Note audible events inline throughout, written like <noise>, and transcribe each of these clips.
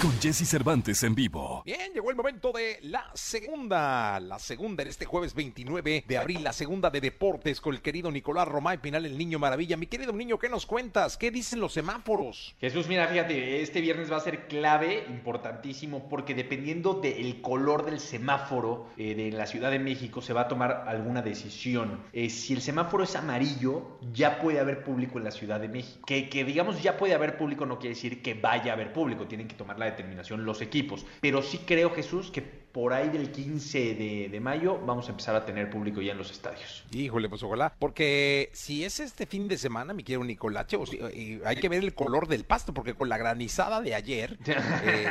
Con Jesse Cervantes en vivo. Bien, llegó el momento de la segunda, la segunda en este jueves 29 de abril, la segunda de deportes con el querido Nicolás Romay Pinal, el niño maravilla. Mi querido niño, ¿qué nos cuentas? ¿Qué dicen los semáforos? Jesús, mira, fíjate, este viernes va a ser clave, importantísimo, porque dependiendo del color del semáforo eh, de la Ciudad de México se va a tomar alguna decisión. Eh, si el semáforo es amarillo, ya puede haber público en la Ciudad de México. Que, que digamos ya puede haber público no quiere decir que vaya a haber público, tienen que tomar la determinación los equipos. Pero sí creo, Jesús, que por ahí del 15 de, de, mayo vamos a empezar a tener público ya en los estadios. Híjole, pues ojalá, porque si es este fin de semana, mi quiero Nicolache, o si, eh, hay que ver el color del pasto, porque con la granizada de ayer, <laughs> eh,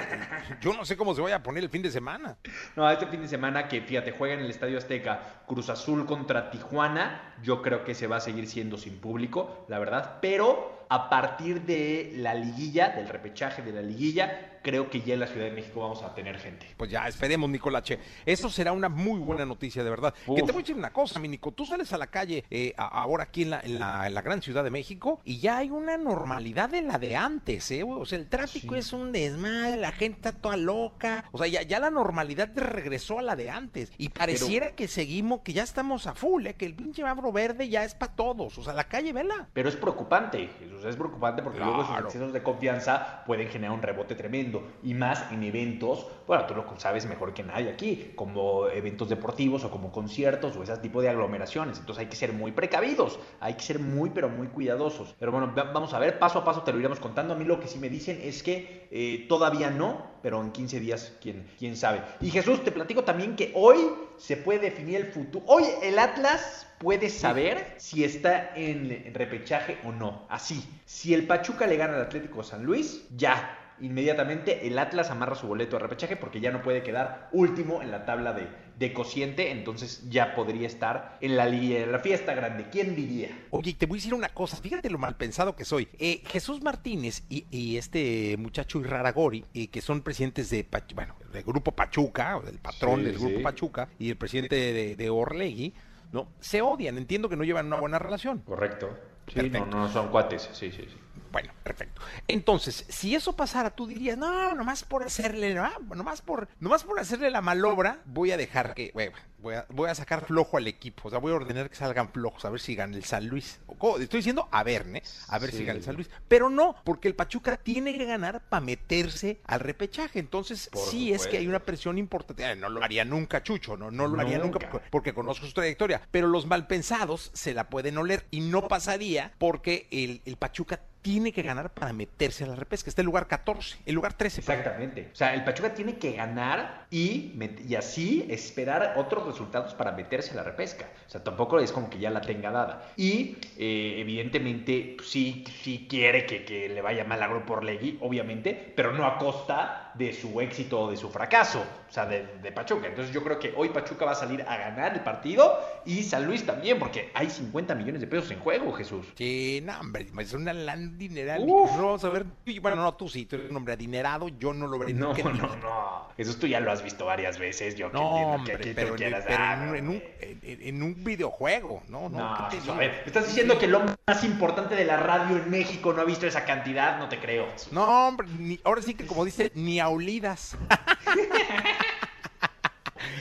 yo no sé cómo se vaya a poner el fin de semana. No, este fin de semana que, fíjate, juega en el Estadio Azteca Cruz Azul contra Tijuana, yo creo que se va a seguir siendo sin público, la verdad, pero a partir de la liguilla, del repechaje de la liguilla, creo que ya en la Ciudad de México vamos a tener gente. Pues ya, esperemos, Nicolache. Eso será una muy buena noticia, de verdad. Uf. Que te voy a decir una cosa, mi Nico. Tú sales a la calle eh, ahora aquí en la, en, la, en la, gran Ciudad de México y ya hay una normalidad de la de antes, ¿eh? O sea, el tráfico sí. es un desmadre, la gente está toda loca. O sea, ya, ya la normalidad regresó a la de antes. Y pareciera pero, que seguimos, que ya estamos a full, ¿eh? Que el pinche mabro verde ya es para todos. O sea, la calle, vela. Pero es preocupante, Es preocupante porque claro. luego esos excesos de confianza pueden generar un rebote tremendo y más en eventos, bueno, tú lo sabes mejor que nadie aquí, como eventos deportivos o como conciertos o ese tipo de aglomeraciones. Entonces hay que ser muy precavidos, hay que ser muy, pero muy cuidadosos. Pero bueno, vamos a ver, paso a paso te lo iremos contando. A mí lo que sí me dicen es que eh, todavía no, pero en 15 días, ¿quién, quién sabe. Y Jesús, te platico también que hoy se puede definir el futuro. Hoy el Atlas puede saber si está en repechaje o no. Así, si el Pachuca le gana al Atlético San Luis, ya inmediatamente el Atlas amarra su boleto de repechaje porque ya no puede quedar último en la tabla de, de cociente, entonces ya podría estar en la, en la fiesta grande. ¿Quién diría? Oye, te voy a decir una cosa, fíjate lo mal pensado que soy. Eh, Jesús Martínez y, y, este muchacho Irraragori, eh, que son presidentes de, bueno, del Grupo Pachuca, o del patrón sí, del Grupo sí. Pachuca, y el presidente de, de Orlegui, ¿no? Se odian, entiendo que no llevan una buena relación. Correcto. Sí, no, no son cuates, sí, sí, sí. Bueno, perfecto. Entonces, si eso pasara, tú dirías, no, nomás por hacerle, no, nomás por, nomás por hacerle la malobra, voy a dejar que, bueno, voy a, voy a sacar flojo al equipo. O sea, voy a ordenar que salgan flojos, a ver si gana el San Luis. Estoy diciendo a ver, ¿eh? A ver sí. si gana el San Luis. Pero no, porque el Pachuca tiene que ganar para meterse al repechaje. Entonces, por sí es que hay una presión importante. No lo haría nunca Chucho, no, no lo nunca. haría nunca porque, porque, conozco su trayectoria. Pero los malpensados se la pueden oler y no pasaría porque el, el Pachuca tiene que ganar para meterse a la repesca. Está el lugar 14, el lugar 13. Exactamente. O sea, el Pachuca tiene que ganar y, y así esperar otros resultados para meterse a la repesca. O sea, tampoco es como que ya la tenga dada. Y eh, evidentemente pues, sí, sí quiere que, que, le vaya mal a Grupo Orlegui, obviamente, pero no a costa de su éxito o de su fracaso. O sea, de, de, Pachuca. Entonces yo creo que hoy Pachuca va a salir a ganar el partido y San Luis también, porque hay 50 millones de pesos en juego, Jesús. Sí, no, hombre, es una lan dineral. No vamos a ver. Bueno, no, tú sí, tú eres un hombre adinerado, yo no lo veré No, no, no, no. Eso tú ya lo has visto varias veces. Yo no, hombre, que, pero, pero en, en, un, en, en, un, videojuego, ¿no? No, a ver, estás diciendo que el hombre más importante de la radio en México no ha visto esa cantidad, no te creo. No, hombre, ni, ahora sí que como dice, ni a olidas. <laughs>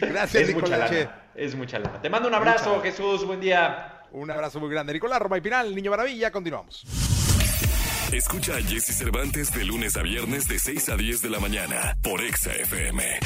Gracias, es mucha lana, es mucha lana. Te mando un abrazo, Jesús, buen día. Un abrazo muy grande. Nicolás Roma y Pinal, Niño Maravilla, continuamos. Escucha a Jesse Cervantes de lunes a viernes de 6 a 10 de la mañana por Exa FM.